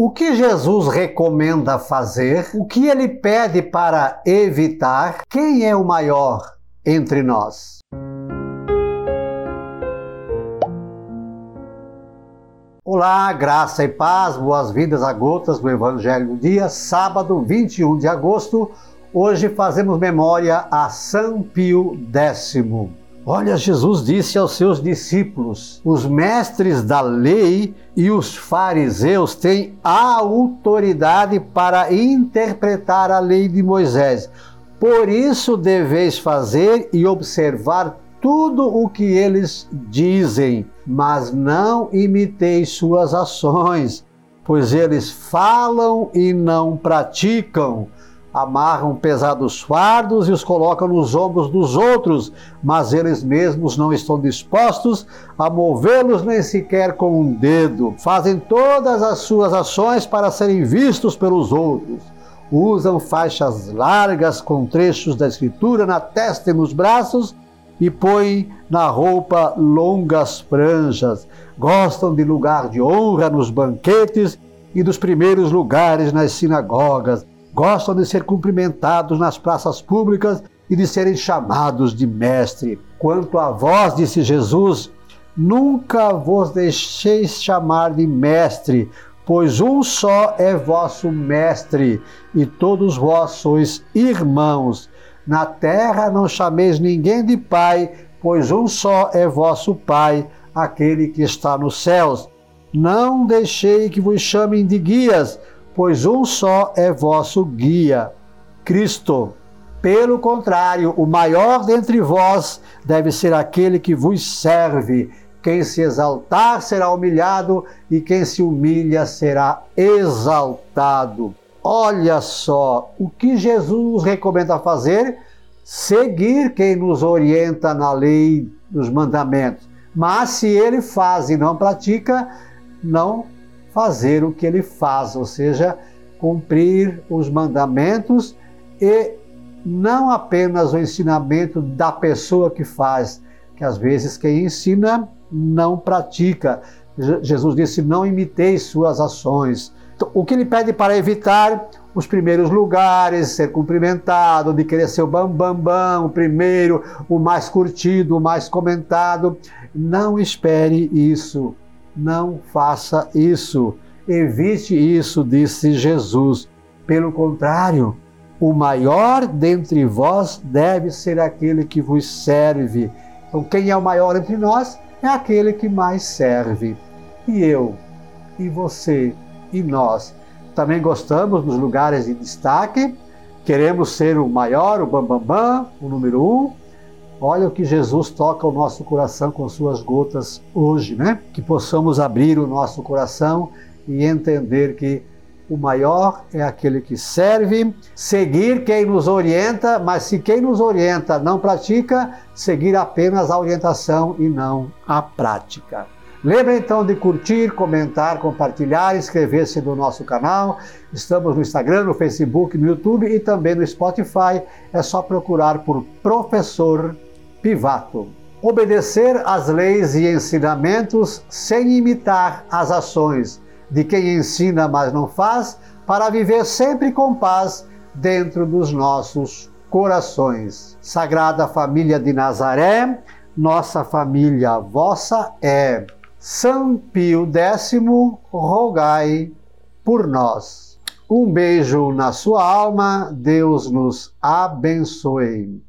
O que Jesus recomenda fazer? O que ele pede para evitar? Quem é o maior entre nós? Olá, graça e paz, boas-vindas a gotas do Evangelho do Dia, sábado 21 de agosto. Hoje fazemos memória a São Pio X. Olha, Jesus disse aos seus discípulos: os mestres da lei e os fariseus têm autoridade para interpretar a lei de Moisés. Por isso deveis fazer e observar tudo o que eles dizem, mas não imiteis suas ações, pois eles falam e não praticam amarram pesados fardos e os colocam nos ombros dos outros, mas eles mesmos não estão dispostos a movê-los nem sequer com um dedo. Fazem todas as suas ações para serem vistos pelos outros. Usam faixas largas com trechos da Escritura na testa e nos braços e põem na roupa longas franjas. Gostam de lugar de honra nos banquetes e dos primeiros lugares nas sinagogas gostam de ser cumprimentados nas praças públicas e de serem chamados de mestre. Quanto a vós, disse Jesus, nunca vos deixeis chamar de mestre, pois um só é vosso mestre, e todos vós sois irmãos. Na terra não chameis ninguém de pai, pois um só é vosso pai, aquele que está nos céus. Não deixei que vos chamem de guias, pois um só é vosso guia, Cristo. Pelo contrário, o maior dentre vós deve ser aquele que vos serve. Quem se exaltar será humilhado, e quem se humilha será exaltado. Olha só o que Jesus recomenda fazer: seguir quem nos orienta na lei dos mandamentos. Mas se ele faz e não pratica, não fazer o que ele faz, ou seja, cumprir os mandamentos e não apenas o ensinamento da pessoa que faz, que às vezes quem ensina não pratica. Jesus disse: não imitei suas ações. Então, o que ele pede para evitar os primeiros lugares, ser cumprimentado, de querer ser o bambambam, bam, bam, o primeiro, o mais curtido, o mais comentado. Não espere isso. Não faça isso. Evite isso, disse Jesus. Pelo contrário, o maior dentre vós deve ser aquele que vos serve. Então, quem é o maior entre nós é aquele que mais serve. E eu, e você, e nós também gostamos dos lugares de destaque, queremos ser o maior, o bambambam, bam, bam, o número um, Olha o que Jesus toca o nosso coração com suas gotas hoje, né? Que possamos abrir o nosso coração e entender que o maior é aquele que serve, seguir quem nos orienta, mas se quem nos orienta não pratica, seguir apenas a orientação e não a prática. Lembre então de curtir, comentar, compartilhar, inscrever-se no nosso canal. Estamos no Instagram, no Facebook, no YouTube e também no Spotify. É só procurar por Professor Pivato. Obedecer às leis e ensinamentos sem imitar as ações de quem ensina, mas não faz, para viver sempre com paz dentro dos nossos corações. Sagrada Família de Nazaré, nossa família vossa é. São Pio X, rogai por nós. Um beijo na sua alma, Deus nos abençoe.